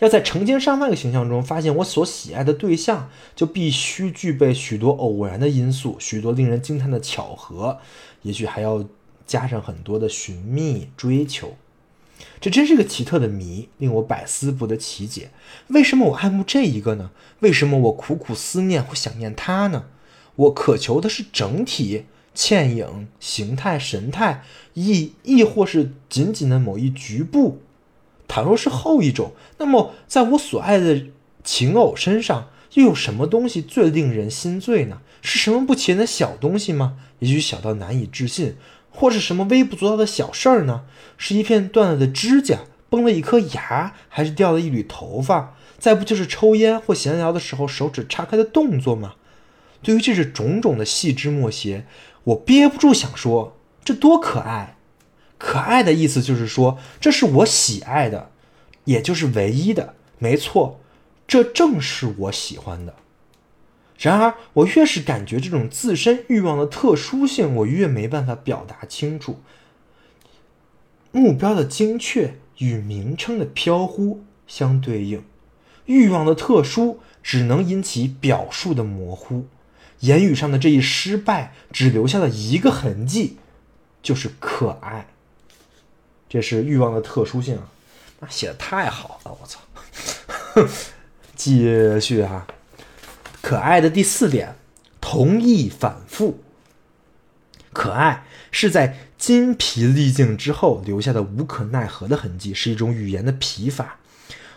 Speaker 2: 要在成千上万个形象中发现我所喜爱的对象，就必须具备许多偶然的因素，许多令人惊叹的巧合，也许还要加上很多的寻觅追求。这真是个奇特的谜，令我百思不得其解。为什么我爱慕这一个呢？为什么我苦苦思念或想念他呢？我渴求的是整体、倩影、形态、神态，亦亦或是仅仅的某一局部？倘若是后一种，那么在我所爱的情偶身上，又有什么东西最令人心醉呢？是什么不起眼的小东西吗？也许小到难以置信。或是什么微不足道的小事儿呢？是一片断了的指甲，崩了一颗牙，还是掉了一缕头发？再不就是抽烟或闲聊的时候手指叉开的动作吗？对于这是种种的细枝末节，我憋不住想说：这多可爱！可爱的意思就是说，这是我喜爱的，也就是唯一的。没错，这正是我喜欢的。然而，我越是感觉这种自身欲望的特殊性，我越没办法表达清楚。目标的精确与名称的飘忽相对应，欲望的特殊只能引起表述的模糊。言语上的这一失败，只留下了一个痕迹，就是可爱。这是欲望的特殊性啊！那写的太好了，我操！[LAUGHS] 继续哈。可爱的第四点，同意反复。可爱是在筋疲力尽之后留下的无可奈何的痕迹，是一种语言的疲乏。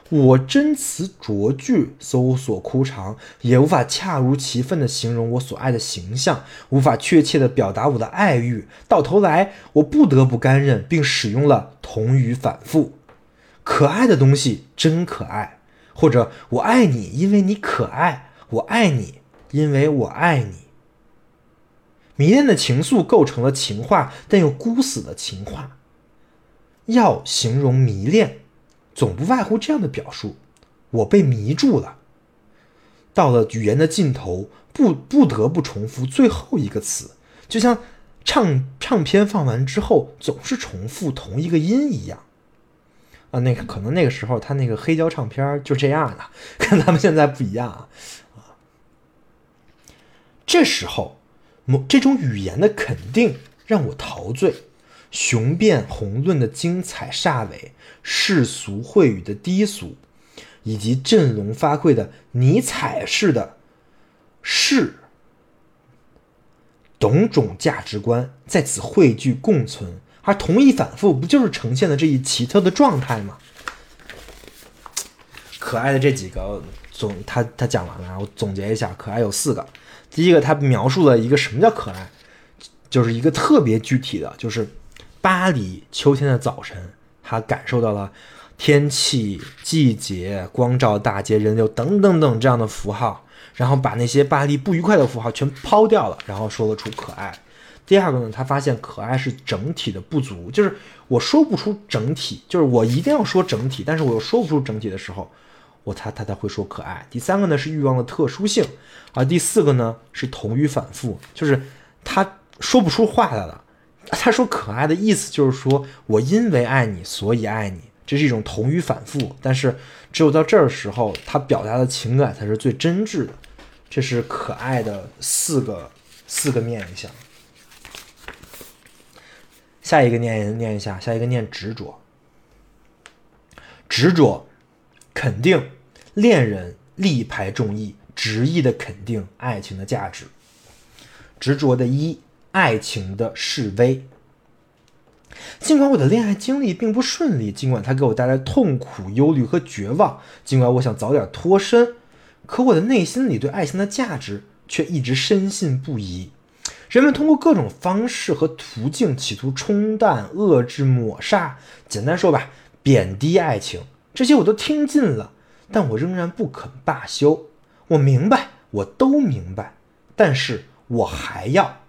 Speaker 2: 我真词酌句，搜索枯肠，也无法恰如其分地形容我所爱的形象，无法确切地表达我的爱欲。到头来，我不得不甘认并使用了同语反复。可爱的东西真可爱，或者我爱你，因为你可爱。我爱你，因为我爱你。迷恋的情愫构成了情话，但又孤死的情话。要形容迷恋，总不外乎这样的表述：我被迷住了。到了语言的尽头，不不得不重复最后一个词，就像唱唱片放完之后总是重复同一个音一样。啊，那个可能那个时候他那个黑胶唱片就这样了，跟咱们现在不一样啊。这时候，某这种语言的肯定让我陶醉。雄辩宏论的精彩煞尾，世俗秽语的低俗，以及振聋发聩的尼采式的是，种种价值观在此汇聚共存，而同一反复，不就是呈现了这一奇特的状态吗？可爱的这几个总，他他讲完了，我总结一下，可爱有四个。第一个，他描述了一个什么叫可爱，就是一个特别具体的，就是。巴黎秋天的早晨，他感受到了天气、季节、光照、大街、人流等等等这样的符号，然后把那些巴黎不愉快的符号全抛掉了，然后说了出可爱。第二个呢，他发现可爱是整体的不足，就是我说不出整体，就是我一定要说整体，但是我又说不出整体的时候，我他他才会说可爱。第三个呢是欲望的特殊性，而第四个呢是同语反复，就是他说不出话来了。他说：“可爱的意思就是说我因为爱你，所以爱你，这是一种同语反复。但是只有到这儿时候，他表达的情感才是最真挚的。这是可爱的四个四个面相。下一个念念一下，下一个念执着。执着，肯定恋人力排众议，执意的肯定爱情的价值。执着的一。”爱情的示威。尽管我的恋爱经历并不顺利，尽管它给我带来痛苦、忧虑和绝望，尽管我想早点脱身，可我的内心里对爱情的价值却一直深信不疑。人们通过各种方式和途径企图冲淡、遏制、抹杀，简单说吧，贬低爱情。这些我都听尽了，但我仍然不肯罢休。我明白，我都明白，但是我还要。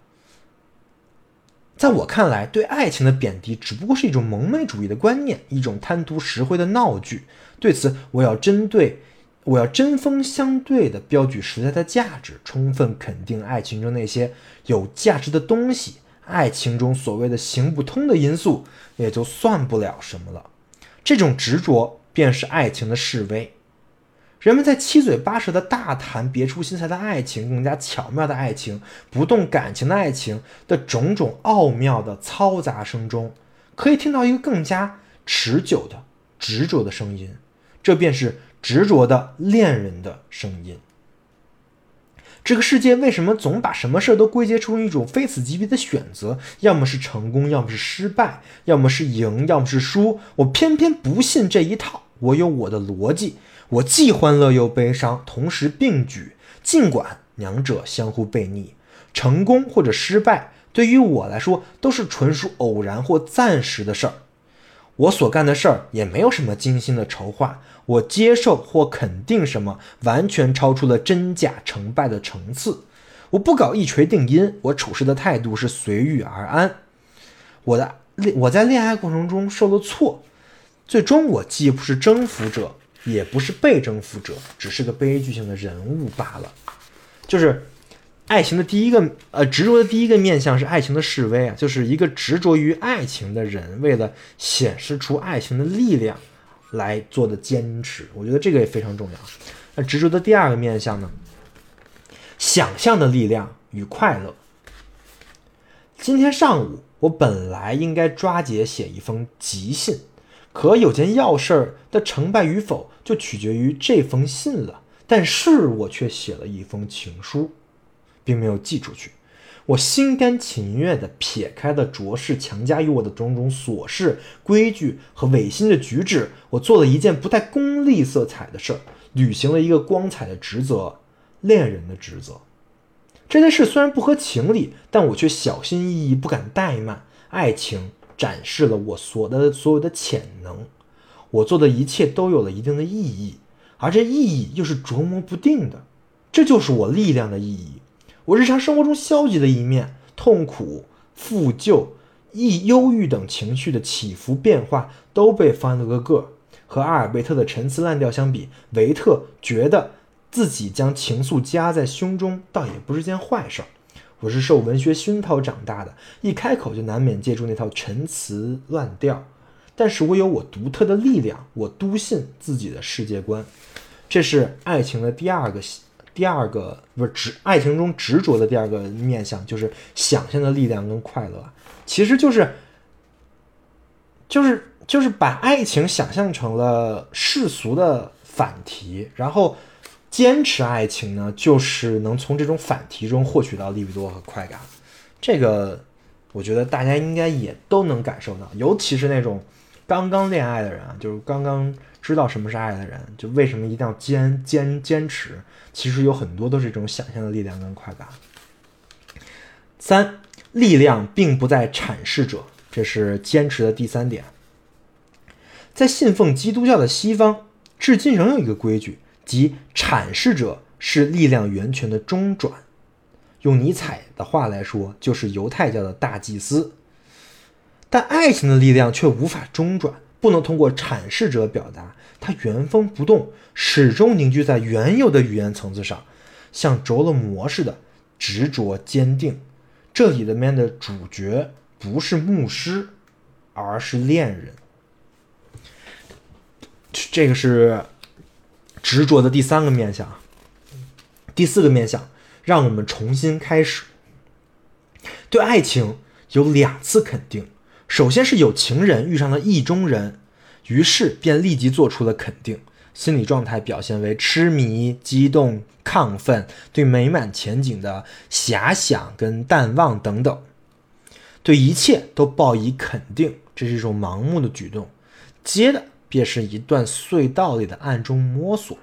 Speaker 2: 在我看来，对爱情的贬低只不过是一种蒙昧主义的观念，一种贪图实惠的闹剧。对此，我要针对，我要针锋相对的标举时代的价值，充分肯定爱情中那些有价值的东西。爱情中所谓的行不通的因素，也就算不了什么了。这种执着，便是爱情的示威。人们在七嘴八舌的大谈别出心裁的爱情，更加巧妙的爱情，不动感情的爱情的种种奥妙的嘈杂声中，可以听到一个更加持久的执着的声音，这便是执着的恋人的声音。这个世界为什么总把什么事都归结出一种非此即彼的选择？要么是成功，要么是失败，要么是赢，要么是输。我偏偏不信这一套，我有我的逻辑。我既欢乐又悲伤，同时并举。尽管两者相互背逆，成功或者失败对于我来说都是纯属偶然或暂时的事儿。我所干的事儿也没有什么精心的筹划。我接受或肯定什么，完全超出了真假成败的层次。我不搞一锤定音，我处事的态度是随遇而安。我的我在恋爱过程中受了挫，最终我既不是征服者。也不是被征服者，只是个悲剧性的人物罢了。就是爱情的第一个，呃，执着的第一个面相是爱情的示威啊，就是一个执着于爱情的人，为了显示出爱情的力量来做的坚持。我觉得这个也非常重要。那执着的第二个面相呢？想象的力量与快乐。今天上午，我本来应该抓紧写一封急信。可有件要事儿的成败与否，就取决于这封信了。但是我却写了一封情书，并没有寄出去。我心甘情愿地撇开了浊世强加于我的种种琐事、规矩和违心的举止，我做了一件不带功利色彩的事儿，履行了一个光彩的职责——恋人的职责。这件事虽然不合情理，但我却小心翼翼，不敢怠慢。爱情。展示了我所的所有的潜能，我做的一切都有了一定的意义，而这意义又是琢磨不定的，这就是我力量的意义。我日常生活中消极的一面，痛苦、负疚、抑忧郁等情绪的起伏变化都被翻了个个。和阿尔贝特的陈词滥调相比，维特觉得自己将情愫夹在胸中，倒也不是件坏事儿。我是受文学熏陶长大的，一开口就难免借助那套陈词滥调。但是我有我独特的力量，我笃信自己的世界观。这是爱情的第二个，第二个不是执爱情中执着的第二个面相，就是想象的力量跟快乐，其实就是，就是就是把爱情想象成了世俗的反题，然后坚持爱情呢，就是能从这种反题中获取到利比多和快感。这个我觉得大家应该也都能感受到，尤其是那种。刚刚恋爱的人啊，就是刚刚知道什么是爱的人，就为什么一定要坚坚坚持？其实有很多都是这种想象的力量跟快感。三，力量并不在阐释者，这是坚持的第三点。在信奉基督教的西方，至今仍有一个规矩，即阐释者是力量源泉的中转。用尼采的话来说，就是犹太教的大祭司。但爱情的力量却无法中转，不能通过阐释者表达，它原封不动，始终凝聚在原有的语言层次上，像着了魔似的执着坚定。这里的面的主角不是牧师，而是恋人。这个是执着的第三个面相。第四个面相，让我们重新开始。对爱情有两次肯定。首先是有情人遇上了意中人，于是便立即做出了肯定，心理状态表现为痴迷、激动、亢奋，对美满前景的遐想跟淡忘等等，对一切都报以肯定，这是一种盲目的举动。接着便是一段隧道里的暗中摸索，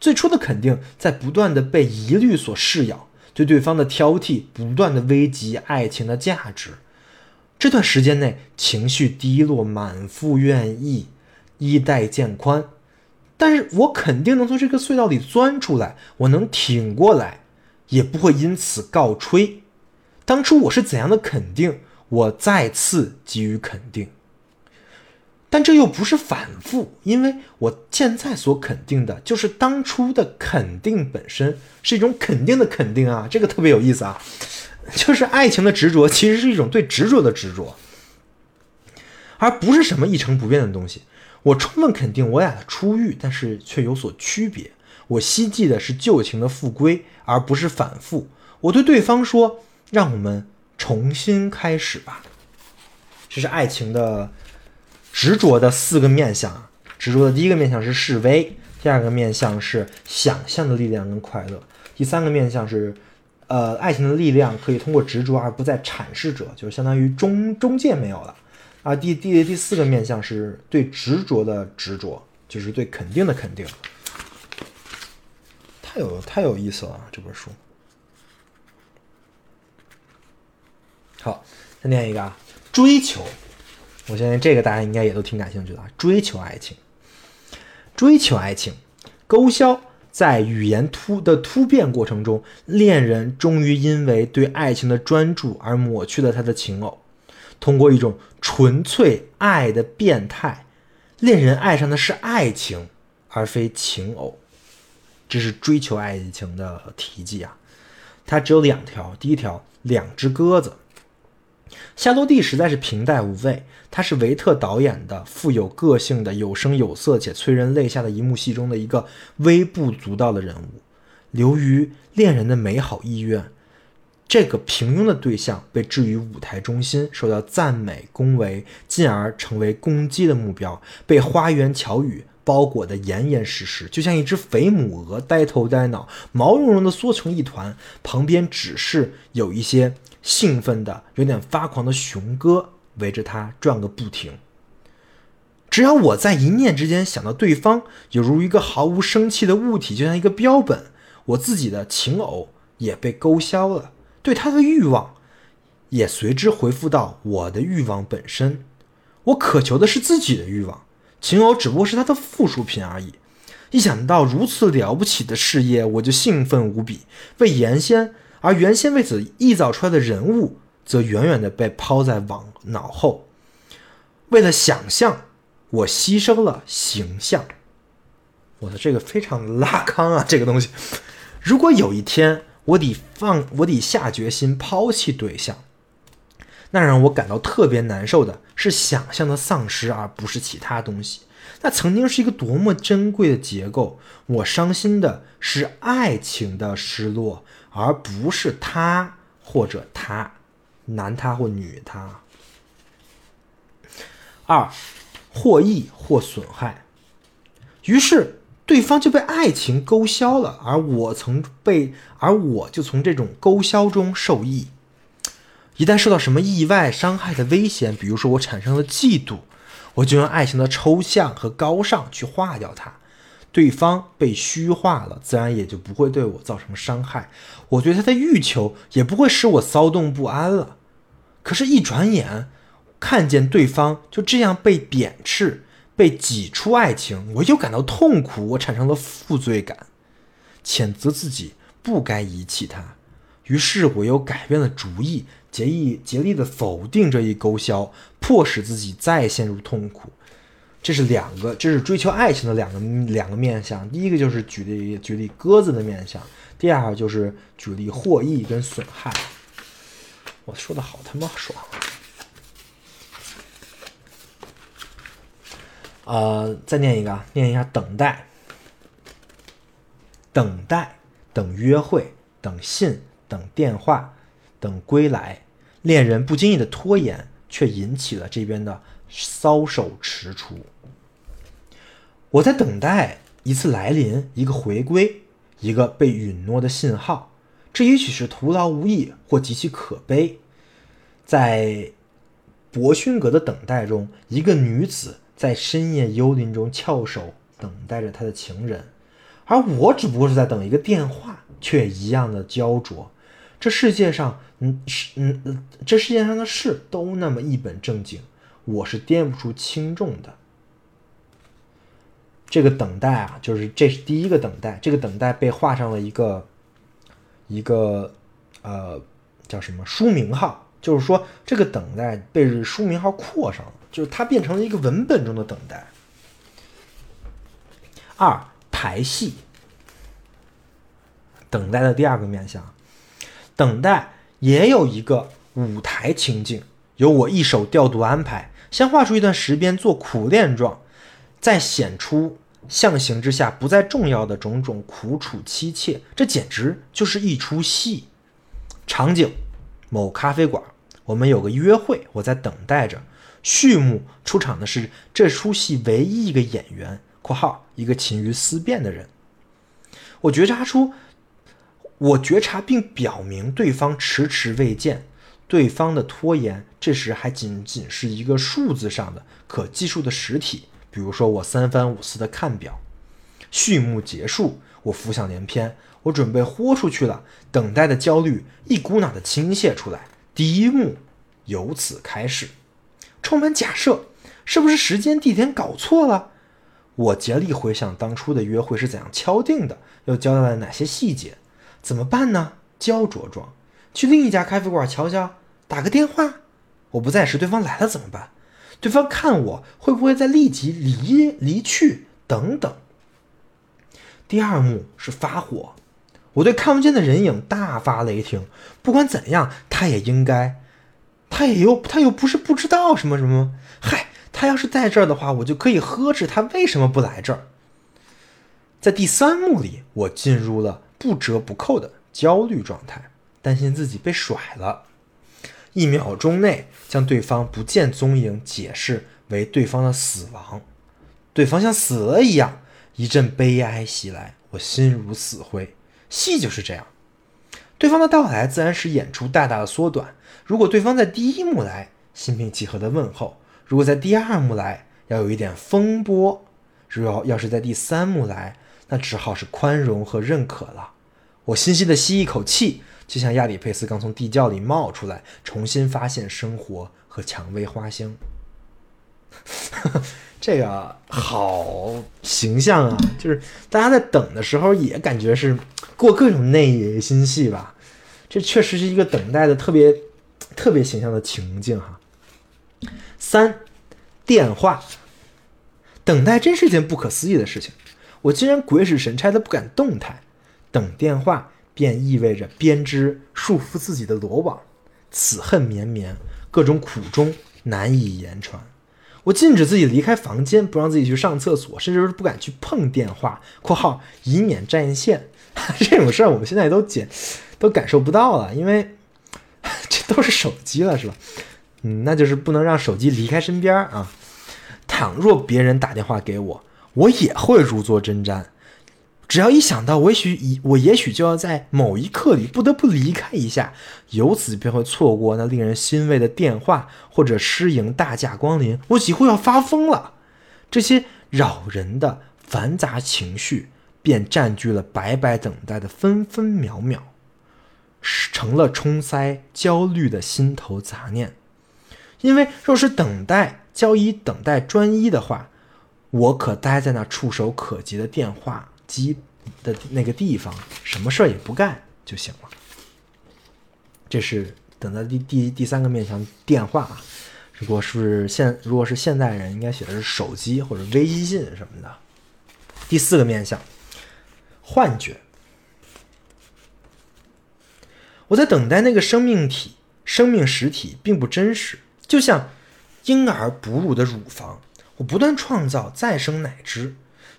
Speaker 2: 最初的肯定在不断的被疑虑所噬咬，对对方的挑剔不断的危及爱情的价值。这段时间内，情绪低落，满腹怨意，衣带渐宽。但是我肯定能从这个隧道里钻出来，我能挺过来，也不会因此告吹。当初我是怎样的肯定，我再次给予肯定。但这又不是反复，因为我现在所肯定的，就是当初的肯定本身是一种肯定的肯定啊，这个特别有意思啊。[LAUGHS] 就是爱情的执着，其实是一种对执着的执着，而不是什么一成不变的东西。我充分肯定我俩的初遇，但是却有所区别。我希冀的是旧情的复归，而不是反复。我对对方说：“让我们重新开始吧。”这是爱情的执着的四个面相。执着的第一个面相是示威，第二个面相是想象的力量跟快乐，第三个面相是。呃，爱情的力量可以通过执着而不再阐释者，就是相当于中中介没有了啊。第第第四个面相是对执着的执着，就是对肯定的肯定。太有太有意思了这本书。好，再念一个啊，追求。我相信这个大家应该也都挺感兴趣的啊，追求爱情，追求爱情，勾销。在语言突的突变过程中，恋人终于因为对爱情的专注而抹去了他的情偶，通过一种纯粹爱的变态，恋人爱上的是爱情而非情偶，这是追求爱情的题记啊。它只有两条，第一条，两只鸽子。夏洛蒂实在是平淡无味。他是维特导演的富有个性的、有声有色且催人泪下的一幕戏中的一个微不足道的人物。流于恋人的美好意愿，这个平庸的对象被置于舞台中心，受到赞美恭维，进而成为攻击的目标，被花言巧语包裹得严严实实，就像一只肥母鹅，呆头呆脑，毛茸茸的缩成一团。旁边只是有一些兴奋的、有点发狂的雄哥。围着他转个不停。只要我在一念之间想到对方，犹如一个毫无生气的物体，就像一个标本，我自己的情偶也被勾销了，对他的欲望也随之回复到我的欲望本身。我渴求的是自己的欲望，情偶只不过是他的附属品而已。一想到如此了不起的事业，我就兴奋无比。为原先而原先为此臆造出来的人物。则远远的被抛在往脑后。为了想象，我牺牲了形象。我的这个非常拉康啊，这个东西。如果有一天我得放，我得下决心抛弃对象，那让我感到特别难受的是想象的丧失，而不是其他东西。那曾经是一个多么珍贵的结构。我伤心的是爱情的失落，而不是他或者他，男他或女他。二，获益或损害。于是。对方就被爱情勾销了，而我曾被，而我就从这种勾销中受益。一旦受到什么意外伤害的危险，比如说我产生了嫉妒，我就用爱情的抽象和高尚去化掉它。对方被虚化了，自然也就不会对我造成伤害。我对他的欲求也不会使我骚动不安了。可是，一转眼看见对方就这样被贬斥。被挤出爱情，我又感到痛苦，我产生了负罪感，谴责自己不该遗弃他。于是我又改变了主意，竭意竭力的否定这一勾销，迫使自己再陷入痛苦。这是两个，这是追求爱情的两个两个面相。第一个就是举例举例鸽子的面相，第二个就是举例获益跟损害。我说的好他妈爽。呃，再念一个，念一下等待，等待，等约会，等信，等电话，等归来。恋人不经意的拖延，却引起了这边的搔首踟蹰。我在等待一次来临，一个回归，一个被允诺的信号。这也许是徒劳无益，或极其可悲。在博勋格的等待中，一个女子。在深夜幽林中翘首等待着她的情人，而我只不过是在等一个电话，却一样的焦灼。这世界上，嗯，是，嗯，这世界上的事都那么一本正经，我是掂不出轻重的。这个等待啊，就是这是第一个等待，这个等待被画上了一个一个呃叫什么书名号，就是说这个等待被书名号括上了。就是它变成了一个文本中的等待。二排戏，等待的第二个面向，等待也有一个舞台情境，由我一手调度安排，先画出一段时边做苦练状，在显出象形之下不再重要的种种苦楚凄切，这简直就是一出戏。场景：某咖啡馆，我们有个约会，我在等待着。序幕出场的是这出戏唯一一个演员（括号一个勤于思辨的人）。我觉察出，我觉察并表明对方迟迟未见，对方的拖延，这时还仅仅是一个数字上的可计数的实体。比如说，我三番五次的看表。序幕结束，我浮想联翩，我准备豁出去了。等待的焦虑一股脑的倾泻出来，第一幕由此开始。充满假设，是不是时间地点搞错了？我竭力回想当初的约会是怎样敲定的，又交代了哪些细节？怎么办呢？焦灼状，去另一家咖啡馆瞧瞧，打个电话。我不在时，对方来了怎么办？对方看我会不会再立即离离去？等等。第二幕是发火，我对看不见的人影大发雷霆。不管怎样，他也应该。他也又他又不是不知道什么什么，嗨，他要是在这儿的话，我就可以呵斥他为什么不来这儿。在第三幕里，我进入了不折不扣的焦虑状态，担心自己被甩了。一秒钟内将对方不见踪影解释为对方的死亡，对方像死了一样，一阵悲哀袭来，我心如死灰。戏就是这样，对方的到来自然使演出大大的缩短。如果对方在第一幕来，心平气和的问候；如果在第二幕来，要有一点风波；如果要是在第三幕来，那只好是宽容和认可了。我深吸的吸一口气，就像亚里佩斯刚从地窖里冒出来，重新发现生活和蔷薇花香。[LAUGHS] 这个好形象啊！就是大家在等的时候，也感觉是过各种内心戏吧。这确实是一个等待的特别。特别形象的情境哈。三，电话，等待真是件不可思议的事情。我竟然鬼使神差的不敢动弹，等电话便意味着编织束缚自己的罗网，此恨绵绵，各种苦衷难以言传。我禁止自己离开房间，不让自己去上厕所，甚至是不敢去碰电话（括号以免占线）。这种事儿我们现在都解都感受不到了，因为 [LAUGHS] 这都是手机了，是吧？嗯，那就是不能让手机离开身边啊。倘若别人打电话给我，我也会如坐针毡。只要一想到我也许以我也许就要在某一刻里不得不离开一下，由此便会错过那令人欣慰的电话或者失迎大驾光临，我几乎要发疯了。这些扰人的繁杂情绪便占据了白白等待的分分秒秒，成了冲塞焦虑的心头杂念。因为若是等待交以等待专一的话，我可待在那触手可及的电话。机的那个地方，什么事儿也不干就行了。这是等到第第第三个面向电话啊。如果是现如果是现代人，应该写的是手机或者微信什么的。第四个面向幻觉。我在等待那个生命体，生命实体并不真实，就像婴儿哺乳的乳房，我不断创造再生奶汁。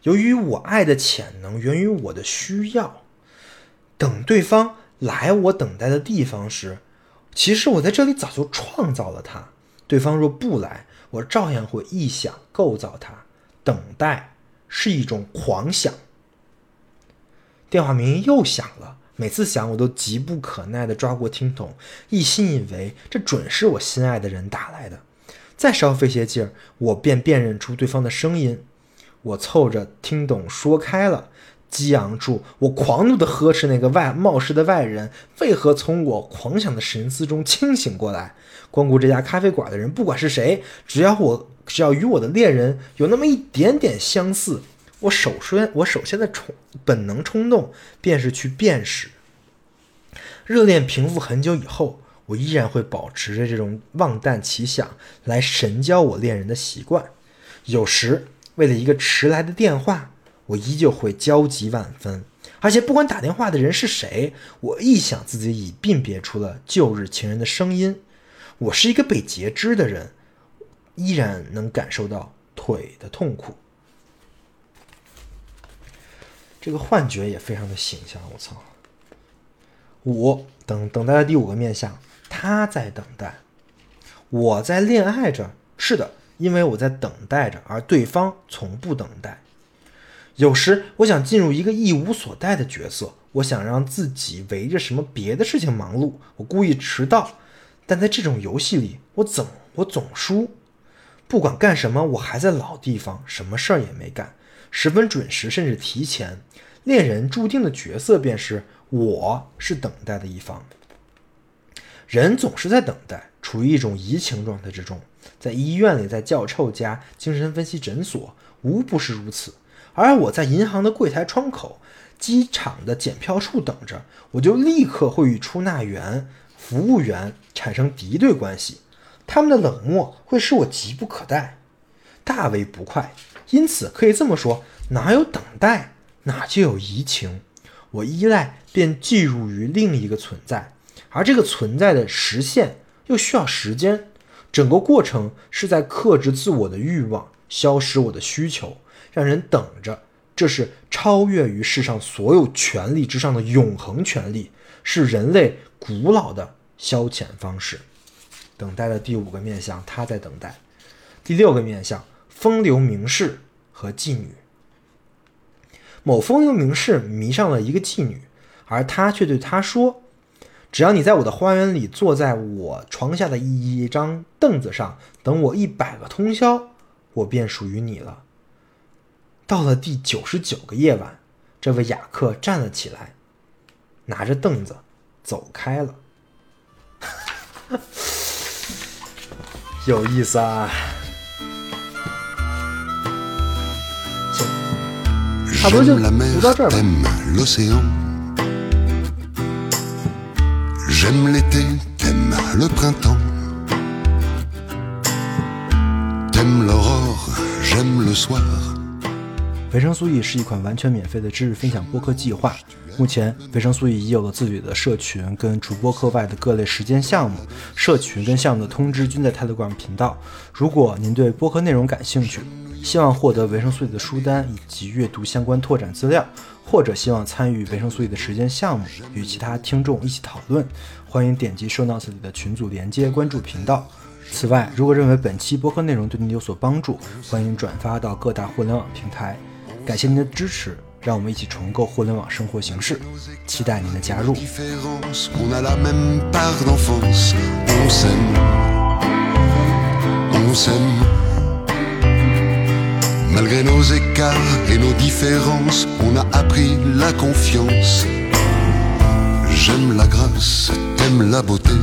Speaker 2: 由于我爱的潜能源于我的需要，等对方来我等待的地方时，其实我在这里早就创造了他。对方若不来，我照样会臆想构造他。等待是一种狂想。电话铃又响了，每次响我都急不可耐地抓过听筒，一心以为这准是我心爱的人打来的。再稍费些劲儿，我便辨认出对方的声音。我凑着听懂，说开了，激昂住，我狂怒地呵斥那个外冒失的外人，为何从我狂想的神思中清醒过来？光顾这家咖啡馆的人，不管是谁，只要我只要与我的恋人有那么一点点相似，我首先我首先的冲本能冲动便是去辨识。热恋平复很久以后，我依然会保持着这种望淡奇想来神交我恋人的习惯，有时。为了一个迟来的电话，我依旧会焦急万分。而且不管打电话的人是谁，我一想自己已辨别出了旧日情人的声音。我是一个被截肢的人，依然能感受到腿的痛苦。这个幻觉也非常的形象。我操！五等等待的第五个面相，他在等待，我在恋爱着。是的。因为我在等待着，而对方从不等待。有时我想进入一个一无所待的角色，我想让自己围着什么别的事情忙碌。我故意迟到，但在这种游戏里，我总我总输。不管干什么，我还在老地方，什么事儿也没干，十分准时，甚至提前。恋人注定的角色便是我是等待的一方。人总是在等待，处于一种移情状态之中。在医院里，在教臭家、精神分析诊所，无不是如此。而我在银行的柜台窗口、机场的检票处等着，我就立刻会与出纳员、服务员产生敌对关系。他们的冷漠会使我急不可待，大为不快。因此，可以这么说：哪有等待，哪就有移情。我依赖便寄入于另一个存在，而这个存在的实现又需要时间。整个过程是在克制自我的欲望，消失我的需求，让人等着。这是超越于世上所有权利之上的永恒权利，是人类古老的消遣方式。等待的第五个面相，他在等待。第六个面相，风流名士和妓女。某风流名士迷上了一个妓女，而他却对她说。只要你在我的花园里，坐在我床下的一张凳子上，等我一百个通宵，我便属于你了。到了第九十九个夜晚，这位雅客站了起来，拿着凳子走开了。[LAUGHS] 有意思啊！差不多就读到这儿吧。
Speaker 1: J'aime l'été, t'aimes le printemps. T'aimes l'aurore, j'aime le soir.
Speaker 2: 维生素 E 是一款完全免费的知识分享播客计划。目前，维生素 E 已有了自己的社群跟除播客外的各类实践项目。社群跟项目的通知均在 Telegram 频道。如果您对播客内容感兴趣，希望获得维生素 E 的书单以及阅读相关拓展资料，或者希望参与维生素 E 的实践项目，与其他听众一起讨论，欢迎点击 Show Notes 里的群组连接，关注频道。此外，如果认为本期播客内容对您有所帮助，欢迎转发到各大互联网平台。感谢您的支持，让我们一起重构互联网生活形式，期待您的加入。
Speaker 1: Malgré nos écarts et nos différences, on a appris la confiance. J'aime la grâce, t'aimes la beauté.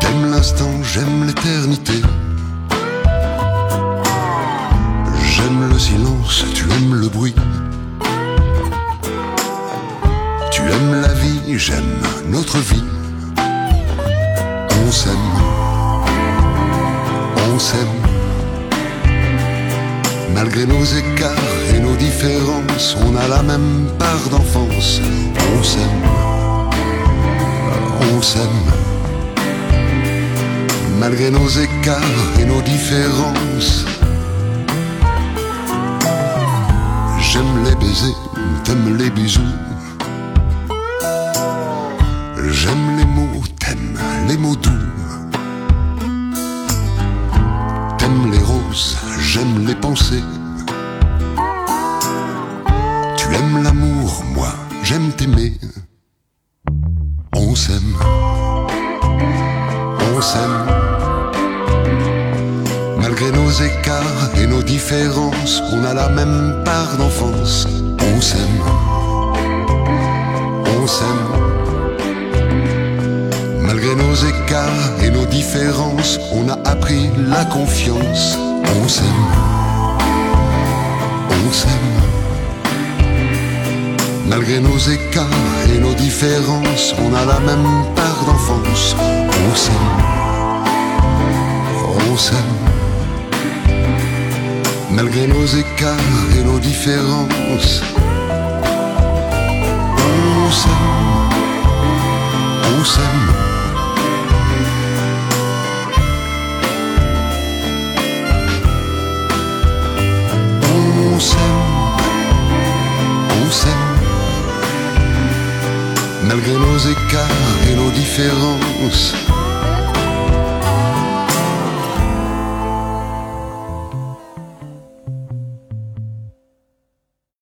Speaker 1: T'aimes l'instant, j'aime l'éternité. J'aime le silence, tu aimes le bruit. Tu aimes la vie, j'aime notre vie. On s'aime, on s'aime. Malgré nos écarts et nos différences, on a la même part d'enfance. On s'aime, on s'aime. Malgré nos écarts et nos différences, j'aime les baisers, t'aimes les bisous. J'aime les mots, t'aimes les mots doux. J'aime les pensées. Tu aimes l'amour, moi j'aime t'aimer. On s'aime, on s'aime. Malgré nos écarts et nos différences, on a la même part d'enfance. On s'aime, on s'aime. Malgré nos écarts et nos différences, on a appris la confiance. On s'aime, on s'aime. Malgré nos écarts et nos différences, on a la même part d'enfance. On s'aime, on s'aime. Malgré nos écarts et nos différences, on s'aime, on s'aime. Malgré nos écarts et nos différences,